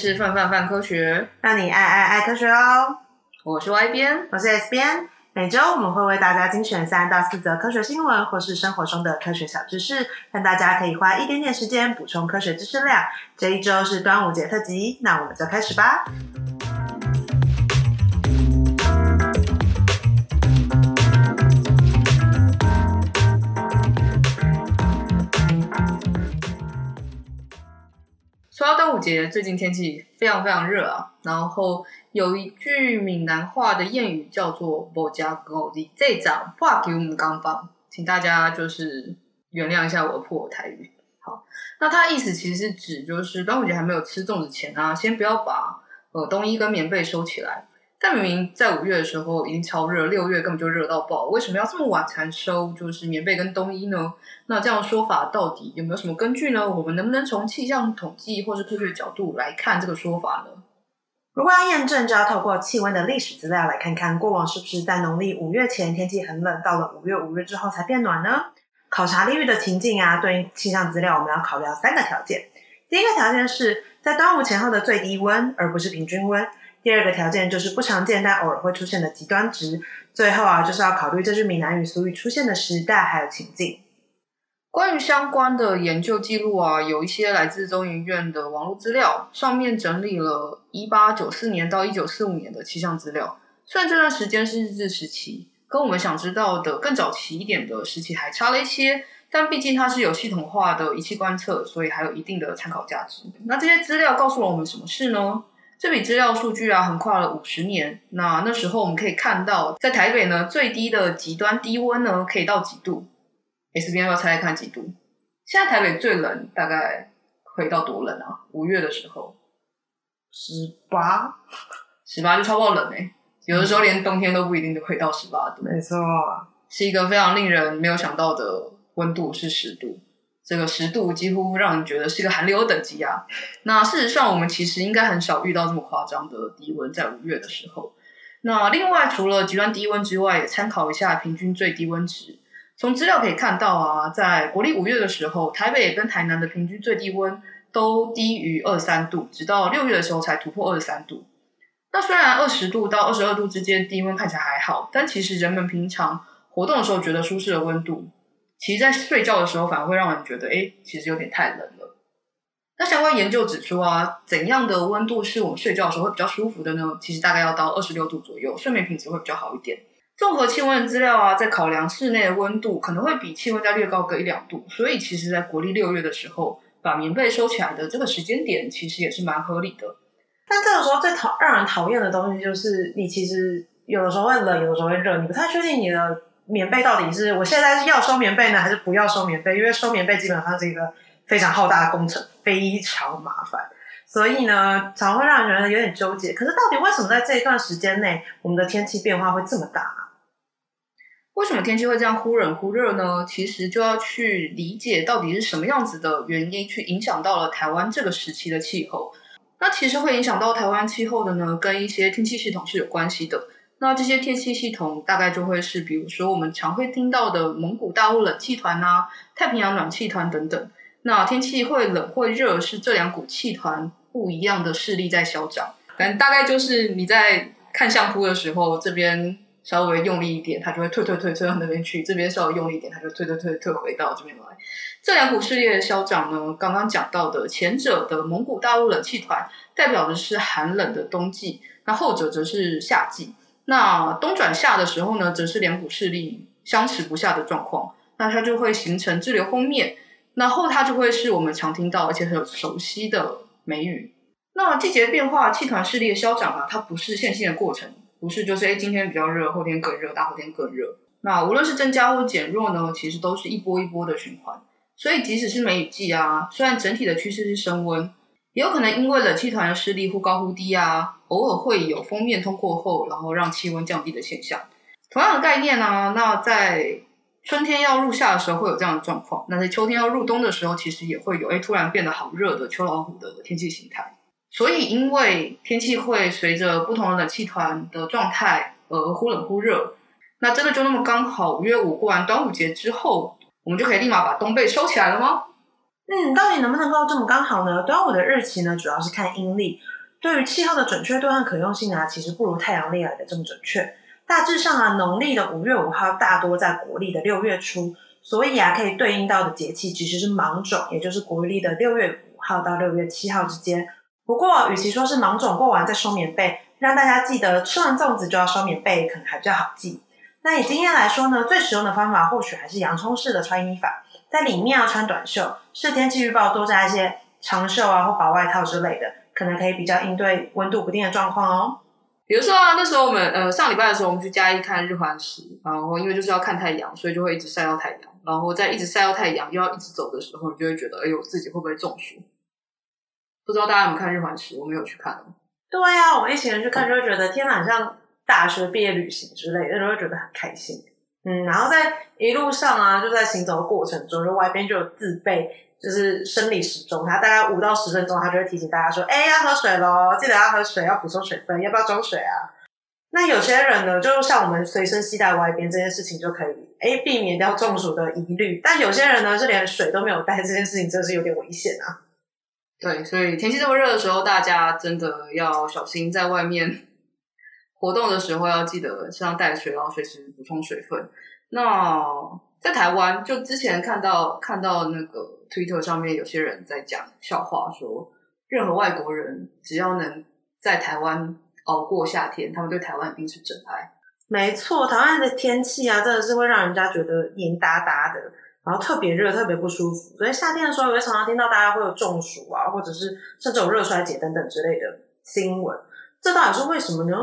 是范范范科学，让你爱爱爱科学哦。我是 Y 编，我是 S 编。每周我们会为大家精选三到四则科学新闻，或是生活中的科学小知识，让大家可以花一点点时间补充科学知识量。这一周是端午节特辑，那我们就开始吧。说到端午节，最近天气非常非常热啊。然后有一句闽南话的谚语叫做“我家狗的这掌话给我们刚放”，请大家就是原谅一下我的破台语。好，那它意思其实是指就是端午节还没有吃粽子前啊，先不要把呃冬衣跟棉被收起来。但明明在五月的时候已经超热，六月根本就热到爆，为什么要这么晚才收？就是棉被跟冬衣呢？那这样的说法到底有没有什么根据呢？我们能不能从气象统计或是科学角度来看这个说法呢？如果要验证，就要透过气温的历史资料来看看过往是不是在农历五月前天气很冷，到了五月五日之后才变暖呢？考察利率的情境啊，对应气象资料，我们要考虑三个条件。第一个条件是在端午前后的最低温，而不是平均温。第二个条件就是不常见但偶尔会出现的极端值，最后啊就是要考虑这句闽南语俗语出现的时代还有情境。关于相关的研究记录啊，有一些来自中研院的网络资料，上面整理了一八九四年到一九四五年的气象资料。虽然这段时间是日治时期，跟我们想知道的更早期一点的时期还差了一些，但毕竟它是有系统化的仪器观测，所以还有一定的参考价值。那这些资料告诉了我们什么事呢？这笔资料数据啊，横跨了五十年。那那时候我们可以看到，在台北呢，最低的极端低温呢，可以到几度？S B 要不要猜猜看几度？现在台北最冷大概可以到多冷啊？五月的时候，十八，十八就超爆冷哎！有的时候连冬天都不一定就可以到十八度。没错，是一个非常令人没有想到的温度，是十度。这个十度几乎让人觉得是一个寒流等级啊！那事实上，我们其实应该很少遇到这么夸张的低温，在五月的时候。那另外，除了极端低温之外，也参考一下平均最低温值。从资料可以看到啊，在国历五月的时候，台北跟台南的平均最低温都低于二三度，直到六月的时候才突破二十三度。那虽然二十度到二十二度之间低温看起来还好，但其实人们平常活动的时候觉得舒适的温度。其实，在睡觉的时候，反而会让人觉得，哎，其实有点太冷了。那相关研究指出啊，怎样的温度是我们睡觉的时候会比较舒服的呢？其实大概要到二十六度左右，睡眠品质会比较好一点。综合气温的资料啊，在考量室内的温度，可能会比气温再略高个一两度。所以，其实，在国历六月的时候，把棉被收起来的这个时间点，其实也是蛮合理的。但这个时候最讨让人讨厌的东西，就是你其实有的时候会冷，有的时候会热，你不太确定你的。棉被到底是我现在是要收棉被呢，还是不要收棉被？因为收棉被基本上是一个非常浩大的工程，非常麻烦，所以呢，常会让人有点纠结。可是，到底为什么在这一段时间内，我们的天气变化会这么大？为什么天气会这样忽冷忽热呢？其实就要去理解到底是什么样子的原因，去影响到了台湾这个时期的气候。那其实会影响到台湾气候的呢，跟一些天气系统是有关系的。那这些天气系统大概就会是，比如说我们常会听到的蒙古大陆冷气团啊、太平洋暖气团等等。那天气会冷会热，是这两股气团不一样的势力在消长。反正大概就是你在看相扑的时候，这边稍微用力一点，它就会退退退退到那边去；这边稍微用力一点，它就退退退退回到这边来。这两股势力的消长呢，刚刚讲到的前者的蒙古大陆冷气团代表的是寒冷的冬季，那后者则是夏季。那冬转夏的时候呢，则是两股势力相持不下的状况，那它就会形成滞留锋面，那后它就会是我们常听到而且很熟悉的梅雨。那季节变化、气团势力的消长啊，它不是线性的过程，不是就是哎今天比较热，后天更热，大后天更热。那无论是增加或减弱呢，其实都是一波一波的循环。所以即使是梅雨季啊，虽然整体的趋势是升温。也有可能因为冷气团的势力忽高忽低啊，偶尔会有锋面通过后，然后让气温降低的现象。同样的概念呢、那在春天要入夏的时候会有这样的状况，那在秋天要入冬的时候，其实也会有哎突然变得好热的秋老虎的天气形态。所以因为天气会随着不同的冷气团的状态而忽冷忽热，那真的就那么刚好五月五过完端午节之后，我们就可以立马把冬被收起来了吗？嗯，到底能不能够这么刚好呢？端午的日期呢，主要是看阴历。对于气候的准确度和可用性啊，其实不如太阳历来的这么准确。大致上啊，农历的五月五号大多在国历的六月初，所以啊，可以对应到的节气其实是芒种，也就是国历的六月五号到六月七号之间。不过，与其说是芒种过完再收棉被，让大家记得吃完粽子就要收棉被，可能还比较好记。那以经验来说呢，最实用的方法或许还是洋葱式的穿衣法，在里面要穿短袖，是天气预报多加一些长袖啊或薄外套之类的。可能可以比较应对温度不定的状况哦。比如说啊，那时候我们呃上礼拜的时候，我们去嘉义看日环食，然后因为就是要看太阳，所以就会一直晒到太阳。然后在一直晒到太阳又要一直走的时候，你就会觉得哎呦自己会不会中暑？不知道大家有没有看日环食？我没有去看。对呀、啊，我们一群人去看就会觉得天哪，像大学毕业旅行之类的，就会觉得很开心。嗯，然后在一路上啊，就在行走的过程中，就外边就有自备。就是生理时钟，它大概五到十分钟，它就会提醒大家说：“哎，要喝水喽，记得要喝水，要补充水分，要不要装水啊？”那有些人呢，就像我们随身携带外边这件事情就可以，哎，避免掉中暑的疑虑。但有些人呢，是连水都没有带，这件事情真的是有点危险啊。对，所以天气这么热的时候，大家真的要小心，在外面活动的时候要记得身上带水，然后随时补充水分。那在台湾，就之前看到看到那个。Twitter 上面有些人在讲笑话，说任何外国人只要能在台湾熬过夏天，他们对台湾一定是真爱。没错，台湾的天气啊，真的是会让人家觉得黏哒哒的，然后特别热，特别不舒服。所以夏天的时候，也会常常听到大家会有中暑啊，或者是甚至有热衰竭等等之类的新闻。这到底是为什么呢？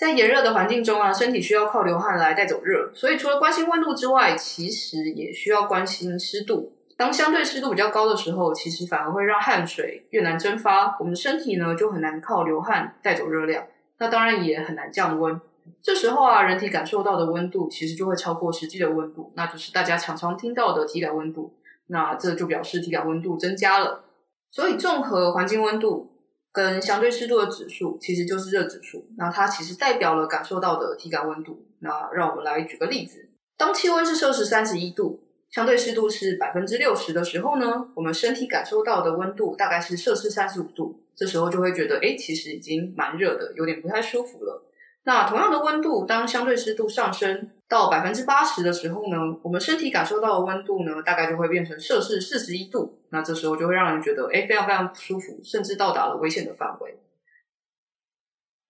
在炎热的环境中啊，身体需要靠流汗来带走热，所以除了关心温度之外，其实也需要关心湿度。当相对湿度比较高的时候，其实反而会让汗水越难蒸发，我们的身体呢就很难靠流汗带走热量，那当然也很难降温。这时候啊，人体感受到的温度其实就会超过实际的温度，那就是大家常常听到的体感温度。那这就表示体感温度增加了。所以综合环境温度跟相对湿度的指数，其实就是热指数。那它其实代表了感受到的体感温度。那让我们来举个例子，当气温是摄氏三十一度。相对湿度是百分之六十的时候呢，我们身体感受到的温度大概是摄氏三十五度，这时候就会觉得，诶，其实已经蛮热的，有点不太舒服了。那同样的温度，当相对湿度上升到百分之八十的时候呢，我们身体感受到的温度呢，大概就会变成摄氏四十一度。那这时候就会让人觉得，诶，非常非常不舒服，甚至到达了危险的范围。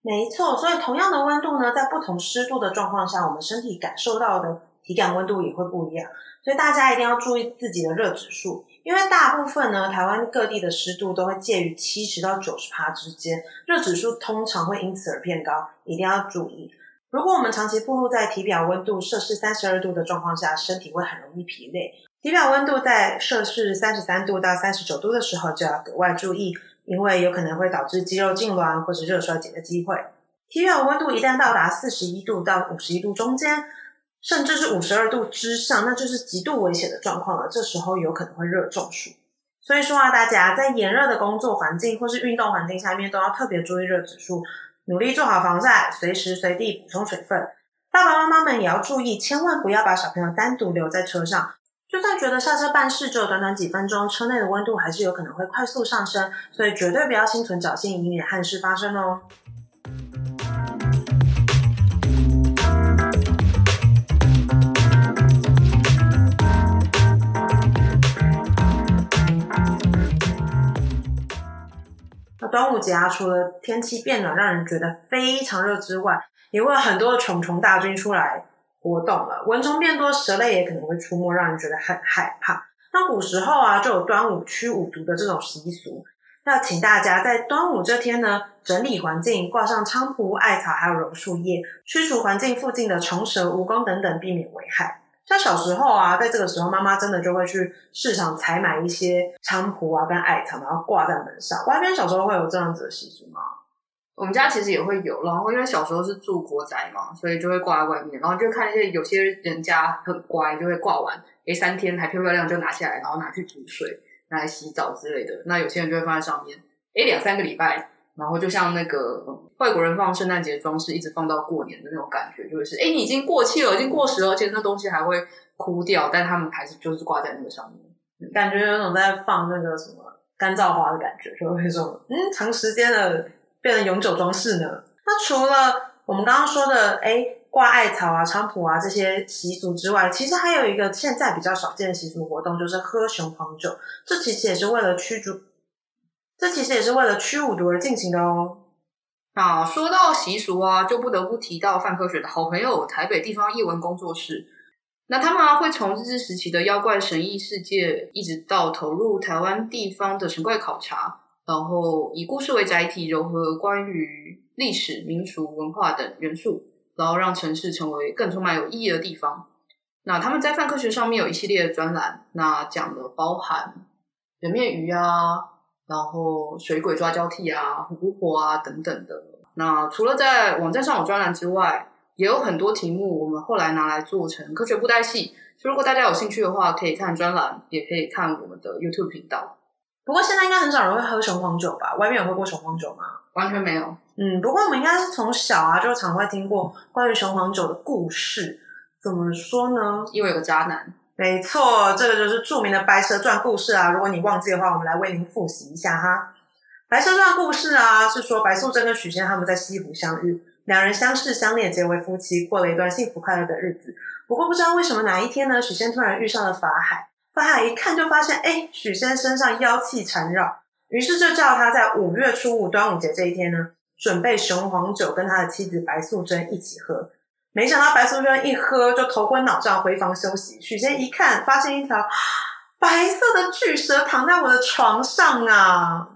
没错，所以同样的温度呢，在不同湿度的状况下，我们身体感受到的体感温度也会不一样。所以大家一定要注意自己的热指数，因为大部分呢，台湾各地的湿度都会介于七十到九十趴之间，热指数通常会因此而偏高，一定要注意。如果我们长期暴露在体表温度摄氏三十二度的状况下，身体会很容易疲累。体表温度在摄氏三十三度到三十九度的时候，就要格外注意，因为有可能会导致肌肉痉攣或是热衰竭的机会。体表温度一旦到达四十一度到五十一度中间，甚至是五十二度之上，那就是极度危险的状况了。这时候有可能会热中暑。所以说啊，大家在炎热的工作环境或是运动环境下面，都要特别注意热指数，努力做好防晒，随时随地补充水分。爸爸妈妈们也要注意，千万不要把小朋友单独留在车上。就算觉得下车办事只有短短几分钟，车内的温度还是有可能会快速上升，所以绝对不要心存侥幸，以免憾事发生哦。端午节啊，除了天气变暖，让人觉得非常热之外，也会有很多的虫虫大军出来活动了。蚊虫变多，蛇类也可能会出没，让人觉得很害怕。那古时候啊，就有端午驱五毒的这种习俗，要请大家在端午这天呢，整理环境，挂上菖蒲、艾草还有榕树叶，驱除环境附近的虫蛇、蜈蚣等等，避免危害。像小时候啊，在这个时候，妈妈真的就会去市场采买一些菖蒲啊跟艾草，然后挂在门上。外边小时候会有这样子的习俗吗？我们家其实也会有，然后因为小时候是住国宅嘛，所以就会挂在外面，然后就看一些有些人家很乖，就会挂完，诶三天还漂漂亮亮就拿下来，然后拿去煮水，拿来洗澡之类的。那有些人就会放在上面，诶两三个礼拜。然后就像那个外国人放圣诞节装饰，一直放到过年的那种感觉，就是哎，你已经过期了，已经过时了，而且那东西还会枯掉，但他们还是就是挂在那个上面。感觉有种在放那个什么干燥花的感觉，就那种嗯，长时间的变成永久装饰呢。那除了我们刚刚说的，哎，挂艾草啊、菖蒲啊这些习俗之外，其实还有一个现在比较少见的习俗活动，就是喝雄黄酒。这其实也是为了驱逐，这其实也是为了驱五毒而进行的哦。啊，说到习俗啊，就不得不提到泛科学的好朋友台北地方异闻工作室。那他们啊，会从日治时期的妖怪神异世界，一直到投入台湾地方的神怪考察，然后以故事为载体，融合关于历史、民俗、文化等元素，然后让城市成为更充满有意义的地方。那他们在泛科学上面有一系列的专栏，那讲了包含人面鱼啊，然后水鬼抓交替啊、巫婆啊等等的。那除了在网站上有专栏之外，也有很多题目，我们后来拿来做成科学布袋戏。所以如果大家有兴趣的话，可以看专栏，也可以看我们的 YouTube 频道。不过现在应该很少人会喝雄黄酒吧？外面有喝过雄黄酒吗？完全没有。嗯，不过我们应该是从小啊就常会听过关于雄黄酒的故事。怎么说呢？因为有个渣男。没错，这个就是著名的《白蛇传》故事啊。如果你忘记的话，我们来为您复习一下哈。《白蛇传》故事啊，是说白素贞跟许仙他们在西湖相遇。两人相视相恋，结为夫妻，过了一段幸福快乐的日子。不过不知道为什么哪一天呢，许仙突然遇上了法海。法海一看就发现，哎，许仙身上妖气缠绕，于是就叫他在五月初五端午节这一天呢，准备雄黄酒跟他的妻子白素贞一起喝。没想到白素贞一喝就头昏脑胀，回房休息。许仙一看，发现一条白色的巨蛇躺在我的床上啊！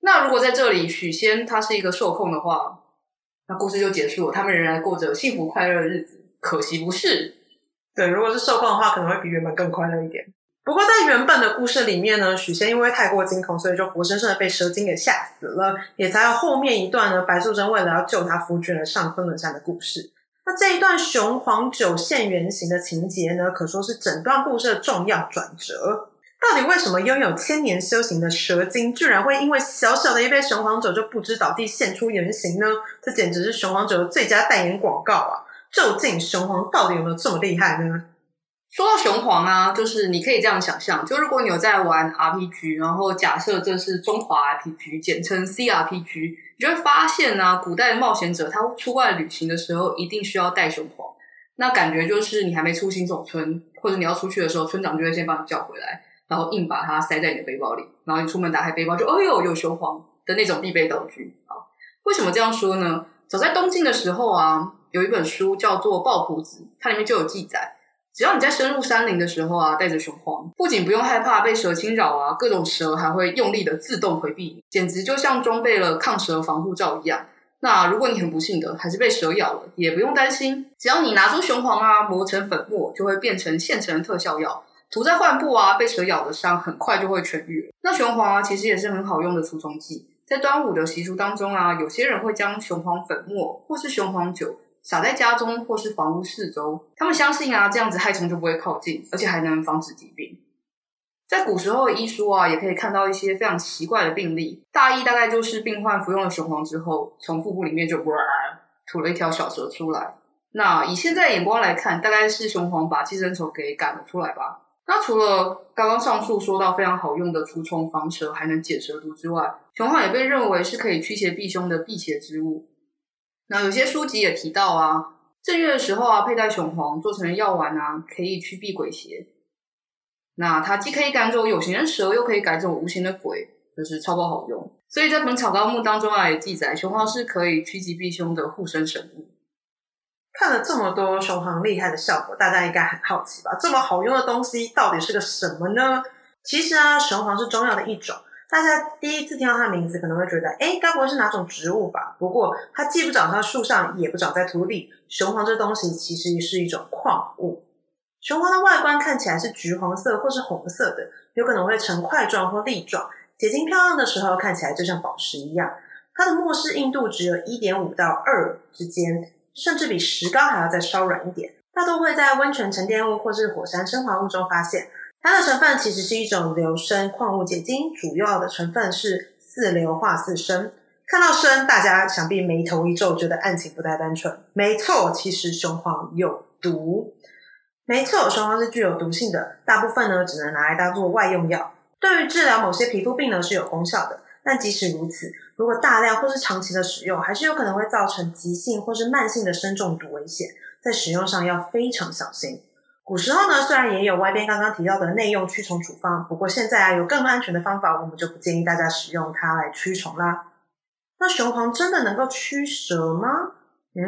那如果在这里许仙他是一个受控的话，那故事就结束了，他们仍然过着幸福快乐的日子。可惜不是，对，如果是受控的话，可能会比原本更快乐一点。不过在原本的故事里面呢，许仙因为太过惊恐，所以就活生生的被蛇精给吓死了，也才有后面一段呢，白素贞为了要救他夫君而上昆仑山的故事。那这一段雄黄酒现原形的情节呢，可说是整段故事的重要转折。到底为什么拥有千年修行的蛇精，居然会因为小小的一杯雄黄酒就不知倒地现出原形呢？这简直是雄黄酒的最佳代言广告啊！究竟雄黄到底有没有这么厉害呢？说到雄黄啊，就是你可以这样想象，就如果你有在玩 RPG，然后假设这是中华 RPG，简称 CRPG，你就会发现呢、啊，古代的冒险者他出外旅行的时候一定需要带雄黄，那感觉就是你还没出新手村，或者你要出去的时候，村长就会先把你叫回来。然后硬把它塞在你的背包里，然后你出门打开背包就，哎呦，有雄黄的那种必备道具啊！为什么这样说呢？早在东晋的时候啊，有一本书叫做《抱朴子》，它里面就有记载，只要你在深入山林的时候啊，带着雄黄，不仅不用害怕被蛇侵扰啊，各种蛇还会用力的自动回避，简直就像装备了抗蛇防护罩一样。那如果你很不幸的还是被蛇咬了，也不用担心，只要你拿出雄黄啊，磨成粉末，就会变成现成的特效药。涂在患部啊，被蛇咬的伤很快就会痊愈。那雄黄啊，其实也是很好用的除虫剂。在端午的习俗当中啊，有些人会将雄黄粉末或是雄黄酒撒在家中或是房屋四周，他们相信啊，这样子害虫就不会靠近，而且还能防止疾病。在古时候的医书啊，也可以看到一些非常奇怪的病例，大意大概就是病患服用了雄黄之后，从腹部里面就哇吐了一条小蛇出来。那以现在眼光来看，大概是雄黄把寄生虫给赶了出来吧。那除了刚刚上述说到非常好用的除虫防蛇，还能解蛇毒之外，雄黄也被认为是可以驱邪避凶的辟邪之物。那有些书籍也提到啊，正月的时候啊，佩戴雄黄做成药丸啊，可以驱避鬼邪。那它既可以赶走有形的蛇，又可以赶走无形的鬼，就是超爆好用。所以在《本草纲目》当中啊，也记载雄黄是可以趋吉避凶的护身神物。看了这么多雄黄厉害的效果，大家应该很好奇吧？这么好用的东西到底是个什么呢？其实啊，雄黄是中药的一种。大家第一次听到它的名字，可能会觉得，诶，该不会是哪种植物吧？不过它既不长在树上，也不长在土里。雄黄这东西其实是一种矿物。雄黄的外观看起来是橘黄色或是红色的，有可能会呈块状或粒状，结晶漂亮的时候看起来就像宝石一样。它的末世硬度只有一点五到二之间。甚至比石膏还要再稍软一点，大多会在温泉沉淀物或是火山升华物中发现。它的成分其实是一种硫砷矿物结晶，主要的成分是四硫化四砷。看到砷，大家想必眉头一皱，觉得案情不太单纯。没错，其实雄黄有毒。没错，雄黄是具有毒性的，大部分呢只能拿来当做外用药，对于治疗某些皮肤病呢是有功效的。但即使如此，如果大量或是长期的使用，还是有可能会造成急性或是慢性的砷中毒危险，在使用上要非常小心。古时候呢，虽然也有外边刚刚提到的内用驱虫处方，不过现在啊有更安全的方法，我们就不建议大家使用它来驱虫啦。那雄黄真的能够驱蛇吗？嗯，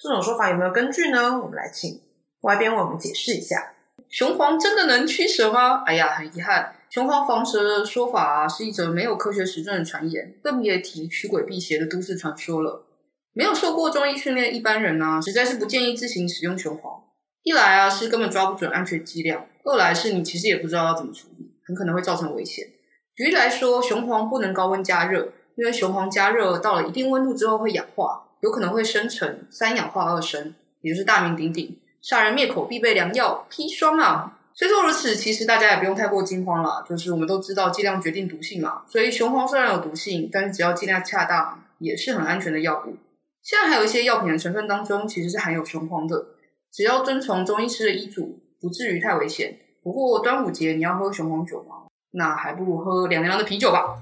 这种说法有没有根据呢？我们来请外边为我们解释一下。雄黄真的能驱蛇吗？哎呀，很遗憾。雄黄防蛇的说法啊，是一则没有科学实证的传言，更别提驱鬼辟邪的都市传说了。没有受过中医训练一般人啊，实在是不建议自行使用雄黄。一来啊，是根本抓不准安全剂量；二来是你其实也不知道要怎么处理，很可能会造成危险。举例来说，雄黄不能高温加热，因为雄黄加热到了一定温度之后会氧化，有可能会生成三氧化二砷，也就是大名鼎鼎杀人灭口必备良药砒霜啊。虽说如此，其实大家也不用太过惊慌了。就是我们都知道剂量决定毒性嘛，所以雄黄虽然有毒性，但是只要剂量恰当，也是很安全的药物。现在还有一些药品的成分当中，其实是含有雄黄的，只要遵从中医师的医嘱，不至于太危险。不过端午节你要喝雄黄酒吗？那还不如喝凉凉的啤酒吧。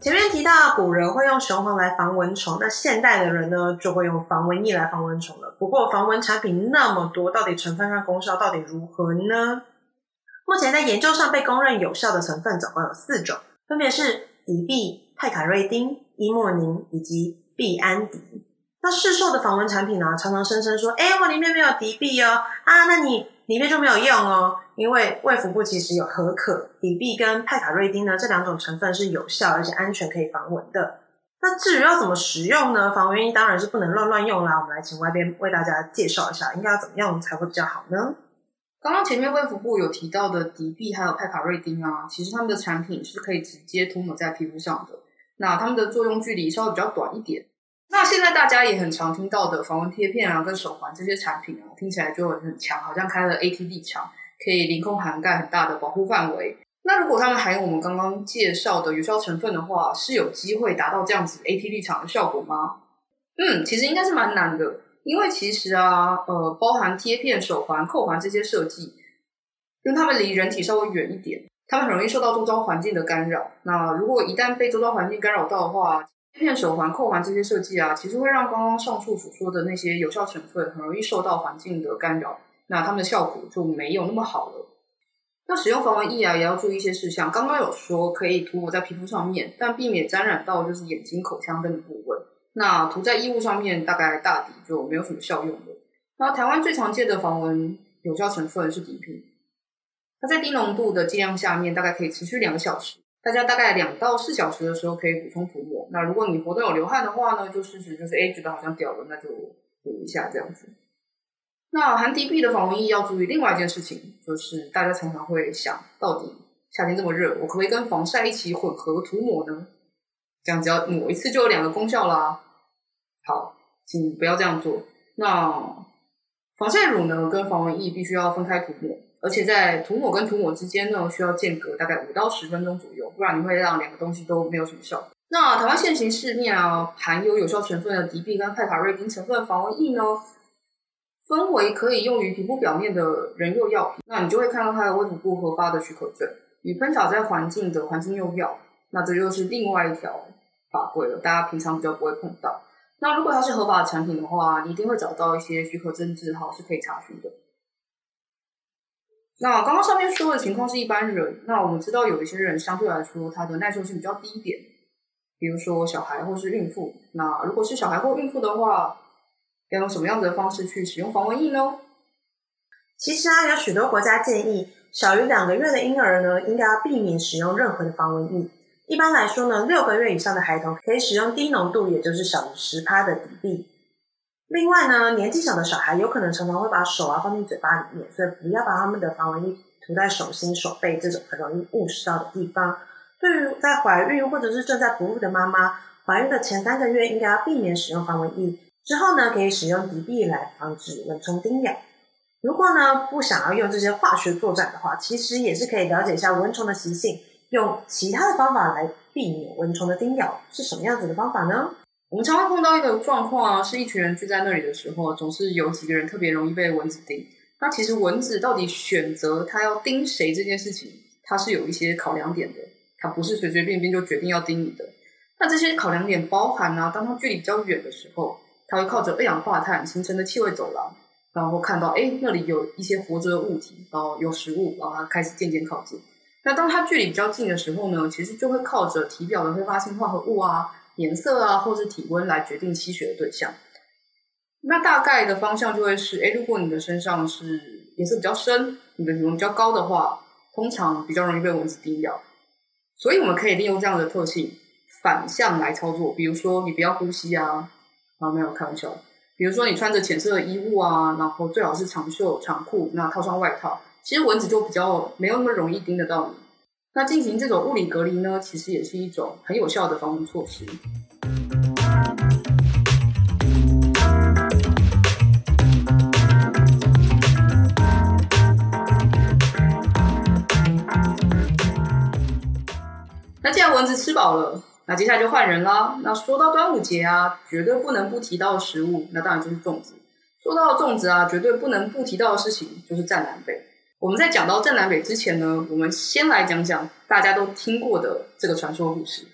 前面提到古人会用雄黄来防蚊虫，那现代的人呢，就会用防蚊液来防蚊虫了。不过防蚊产品那么多，到底成分和功效到底如何呢？目前在研究上被公认有效的成分总共有四种，分别是敌避、派卡瑞丁、伊莫宁以及避安迪。那市售的防蚊产品呢，常常声称说：“哎，我里面没有敌避哦，啊，那你。”里面就没有用哦，因为卫福部其实有核可，敌避跟派卡瑞丁呢，这两种成分是有效而且安全可以防蚊的。那至于要怎么使用呢？防蚊液当然是不能乱乱用啦。我们来请外边为大家介绍一下，应该要怎么用才会比较好呢？刚刚前面卫福部有提到的敌避还有派卡瑞丁啊，其实他们的产品是可以直接涂抹在皮肤上的，那它们的作用距离稍微比较短一点。那现在大家也很常听到的防蚊贴片啊，跟手环这些产品啊，听起来就很强，好像开了 AT 立场，可以凌空涵盖很大的保护范围。那如果他们含有我们刚刚介绍的有效成分的话，是有机会达到这样子 AT 立场的效果吗？嗯，其实应该是蛮难的，因为其实啊，呃，包含贴片、手环、扣环这些设计，跟他们离人体稍微远一点，他们很容易受到周遭环境的干扰。那如果一旦被周遭环境干扰到的话，贴片、手环、扣环这些设计啊，其实会让刚刚上述所说的那些有效成分很容易受到环境的干扰，那它们的效果就没有那么好了。那使用防蚊液啊，也要注意一些事项。刚刚有说可以涂抹在皮肤上面，但避免沾染到就是眼睛、口腔等的部位。那涂在衣物上面，大概大抵就没有什么效用了。那台湾最常见的防蚊有效成分是敌避，它在低浓度的剂量下面，大概可以持续两个小时。大家大概两到四小时的时候可以补充涂抹。那如果你活动有流汗的话呢，就试试就是哎觉得好像掉了，那就补一下这样子。那含敌避的防蚊液要注意另外一件事情，就是大家常常会想到底夏天这么热，我可不可以跟防晒一起混合涂抹呢？这样只要抹一次就有两个功效啦。请不要这样做。那防晒乳呢跟防蚊液必须要分开涂抹。而且在涂抹跟涂抹之间呢，需要间隔大概五到十分钟左右，不然你会让两个东西都没有什么效果。那台湾现行市面啊，含有有效成分的敌避跟派卡瑞丁成分防蚊液呢，分为可以用于皮肤表面的人用药品，那你就会看到它的卫福部核发的许可证，与喷洒在环境的环境用药，那这又是另外一条法规了，大家平常比较不会碰到。那如果它是合法的产品的话，你一定会找到一些许可证字号是可以查询的。那刚刚上面说的情况是一般人，那我们知道有一些人相对来说他的耐受性比较低一点，比如说小孩或是孕妇。那如果是小孩或孕妇的话，要用什么样子的方式去使用防蚊液呢？其实啊，有许多国家建议小于两个月的婴儿呢，应该要避免使用任何的防蚊液。一般来说呢，六个月以上的孩童可以使用低浓度，也就是小于十趴的敌避。另外呢，年纪小的小孩有可能常常会把手啊放进嘴巴里面，所以不要把他们的防蚊液涂在手心、手背这种很容易误食到的地方。对于在怀孕或者是正在哺乳的妈妈，怀孕的前三个月应该要避免使用防蚊液，之后呢可以使用敌避来防止蚊虫叮咬。如果呢不想要用这些化学作战的话，其实也是可以了解一下蚊虫的习性，用其他的方法来避免蚊虫的叮咬，是什么样子的方法呢？我们常会碰到一个状况啊，是一群人聚在那里的时候，总是有几个人特别容易被蚊子叮。那其实蚊子到底选择它要叮谁这件事情，它是有一些考量点的，它不是随随便便就决定要叮你的。那这些考量点包含啊，当它距离比较远的时候，它会靠着二氧化碳形成的气味走廊，然后看到哎那里有一些活着的物体，然后有食物，然后它开始渐渐靠近。那当它距离比较近的时候呢，其实就会靠着体表的挥发性化合物啊。颜色啊，或是体温来决定吸血的对象。那大概的方向就会是：哎，如果你的身上是颜色比较深，你的体温比较高的话，通常比较容易被蚊子叮咬。所以我们可以利用这样的特性反向来操作。比如说，你不要呼吸啊，啊，没有开玩笑。比如说，你穿着浅色的衣物啊，然后最好是长袖长裤，那套上外套，其实蚊子就比较没有那么容易叮得到你。那进行这种物理隔离呢，其实也是一种很有效的防蚊措施。那既然蚊子吃饱了，那接下来就换人啦。那说到端午节啊，绝对不能不提到食物，那当然就是粽子。说到粽子啊，绝对不能不提到的事情就是战南北。我们在讲到战南北之前呢，我们先来讲讲大家都听过的这个传说故事。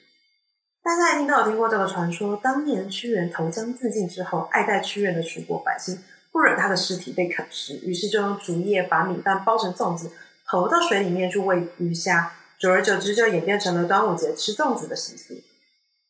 大家一定都有听过这个传说：当年屈原投江自尽之后，爱戴屈原的楚国百姓不忍他的尸体被啃食，于是就用竹叶把米饭包成粽子，投到水里面去喂鱼虾。久而久之，就演变成了端午节吃粽子的习俗。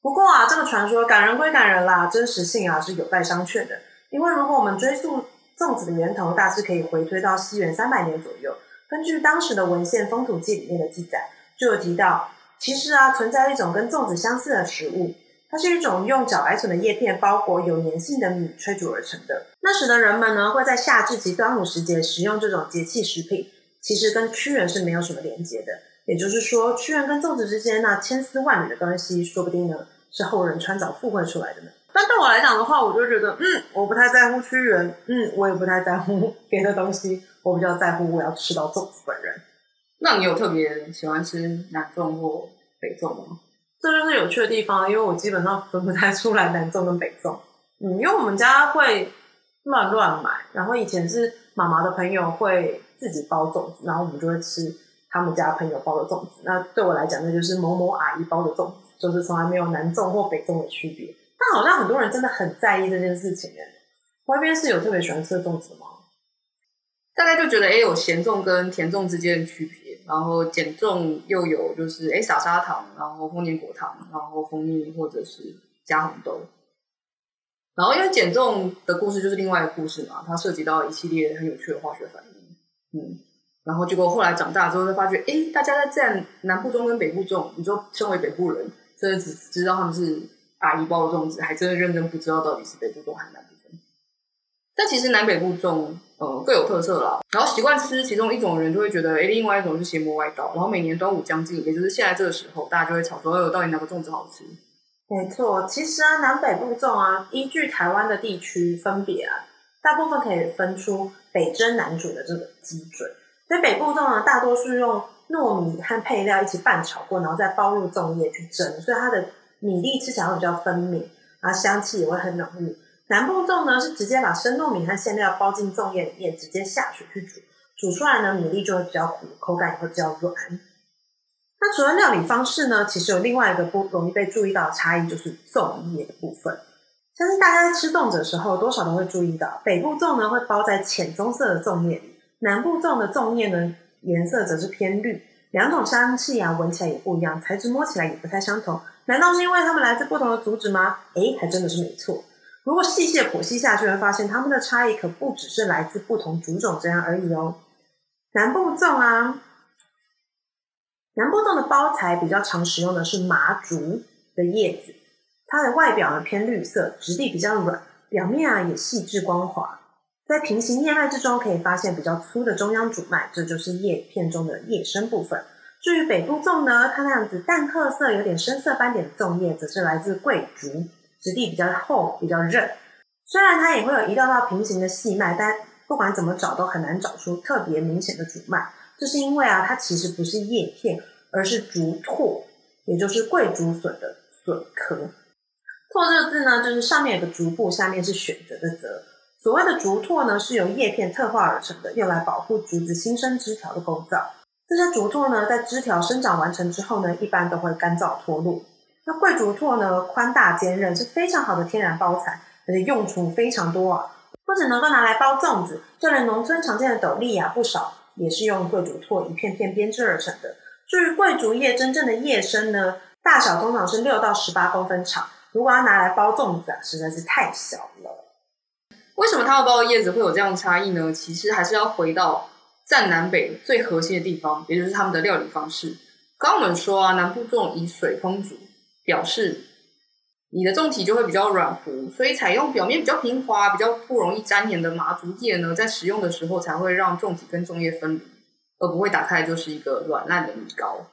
不过啊，这个传说感人归感人啦，真实性啊是有待商榷的。因为如果我们追溯，粽子的源头大致可以回推到西元三百年左右。根据当时的文献《风土记》里面的记载，就有提到，其实啊，存在一种跟粽子相似的食物，它是一种用茭白笋的叶片包裹有粘性的米炊煮而成的。那时的人们呢，会在夏至及端午时节食用这种节气食品，其实跟屈原是没有什么连结的。也就是说，屈原跟粽子之间那千丝万缕的关系，说不定呢，是后人穿凿附会出来的呢。但对我来讲的话，我就觉得，嗯，我不太在乎屈原，嗯，我也不太在乎 别的东西，我比较在乎我要吃到粽子本人。那你有特别喜欢吃南粽或北粽吗？这就是有趣的地方，因为我基本上分不太出来南粽跟北粽。嗯，因为我们家会乱乱买，然后以前是妈妈的朋友会自己包粽子，然后我们就会吃他们家朋友包的粽子。那对我来讲，那就是某某阿姨包的粽子，就是从来没有南粽或北粽的区别。但好像很多人真的很在意这件事情哎。外边是有特别喜欢吃粽子吗？大概就觉得哎，有咸粽跟甜粽之间的区别，然后减粽又有就是哎撒砂糖，然后丰年果糖，然后蜂蜜或者是加红豆。然后因为减粽的故事就是另外一个故事嘛，它涉及到一系列很有趣的化学反应。嗯，然后结果后来长大之后，就发觉哎，大家在战南部中跟北部粽，你就身为北部人，真的只知道他们是。阿姨包的粽子，还真的认真不知道到底是北部粽还是南部粽。但其实南北部粽，呃，各有特色啦。然后习惯吃其中一种人就会觉得，哎，另外一种是邪魔歪道。然后每年端午将近，也就是现在这个时候，大家就会吵说，哎，到底哪个粽子好吃？没错，其实啊，南北部粽啊，依据台湾的地区分别啊，大部分可以分出北蒸南煮的这个基准。所以北部粽呢，大多数用糯米和配料一起拌炒过，然后再包入粽叶去蒸，所以它的。米粒吃起来会比较分明，然后香气也会很浓郁。南部粽呢是直接把生糯米和馅料包进粽叶里面，直接下水去煮，煮出来呢米粒就会比较糊，口感也会比较软。那除了料理方式呢，其实有另外一个不容易被注意到的差异，就是粽叶的部分。相信大家在吃粽子的时候，多少都会注意到，北部粽呢会包在浅棕色的粽叶里，南部粽的粽叶呢颜色则是偏绿。两种香气啊，闻起来也不一样，材质摸起来也不太相同。难道是因为它们来自不同的族群吗？诶，还真的是没错。如果细细的剖析下去，会发现它们的差异可不只是来自不同族种这样而已哦。南部粽啊，南部粽的包材比较常使用的是麻竹的叶子，它的外表呢偏绿色，质地比较软，表面啊也细致光滑。在平行叶脉之中，可以发现比较粗的中央主脉，这就是叶片中的叶身部分。至于北部粽呢，它那样子淡褐色、有点深色斑点的粽叶，则是来自桂竹，质地比较厚、比较韧。虽然它也会有一道道平行的细脉，但不管怎么找都很难找出特别明显的主脉。这是因为啊，它其实不是叶片，而是竹拓，也就是桂竹笋的笋壳。拓这个字呢，就是上面有个竹部，下面是选择的择。所谓的竹拓呢，是由叶片特化而成的，用来保护竹子新生枝条的构造。这些竹拓呢，在枝条生长完成之后呢，一般都会干燥脱落。那桂竹拓呢，宽大坚韧，是非常好的天然包材，而且用处非常多啊。不只能够拿来包粽子，就连农村常见的斗笠啊，不少也是用桂竹拓一片片编织而成的。至于桂竹叶真正的叶身呢，大小通常是六到十八公分长，如果要拿来包粽子啊，实在是太小了。为什么他们包的叶子会有这样的差异呢？其实还是要回到战南北最核心的地方，也就是他们的料理方式。刚刚我们说啊，南部粽以水烹煮，表示你的粽体就会比较软糊，所以采用表面比较平滑、比较不容易粘黏的麻竹叶呢，在食用的时候才会让粽体跟粽叶分离，而不会打开就是一个软烂的米糕。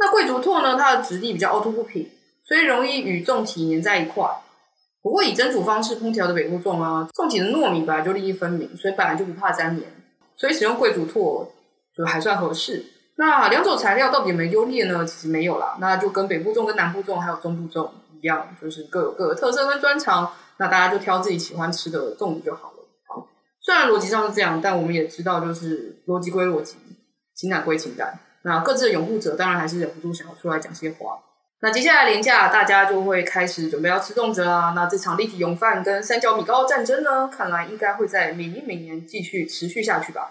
那桂竹拓呢，它的质地比较凹凸不平，所以容易与粽体粘在一块。不过以蒸煮方式烹调的北部粽啊，粽体的糯米本来就粒粒分明，所以本来就不怕粘黏，所以使用贵族拓就还算合适。那两种材料到底有没有优劣呢？其实没有啦，那就跟北部粽、跟南部粽还有中部粽一样，就是各有各的特色跟专长。那大家就挑自己喜欢吃的粽子就好了。好，虽然逻辑上是这样，但我们也知道，就是逻辑归逻辑，情感归情感。那各自的拥护者当然还是忍不住想要出来讲些话。那接下来连假，大家就会开始准备要吃粽子啦。那这场立体勇饭跟三角米糕的战争呢，看来应该会在明年每年继续持续下去吧。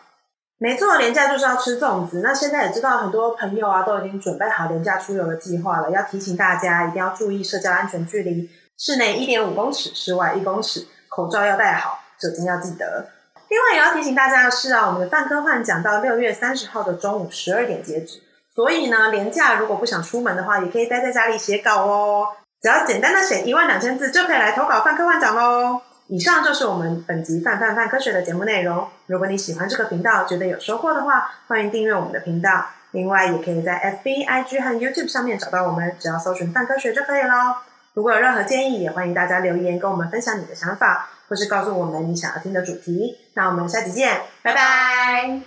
没错，连假就是要吃粽子。那现在也知道很多朋友啊，都已经准备好连假出游的计划了。要提醒大家，一定要注意社交安全距离，室内一点五公尺，室外一公尺，口罩要戴好，酒精要记得。另外也要提醒大家的是啊，我们的泛科幻讲到六月三十号的中午十二点截止。所以呢，连假如果不想出门的话，也可以待在家里写稿哦。只要简单的写一万两千字，就可以来投稿范科幻奖喽。以上就是我们本集范范范科学的节目内容。如果你喜欢这个频道，觉得有收获的话，欢迎订阅我们的频道。另外，也可以在 FB、IG 和 YouTube 上面找到我们，只要搜寻范科学就可以喽。如果有任何建议，也欢迎大家留言跟我们分享你的想法，或是告诉我们你想要听的主题。那我们下集见，拜拜。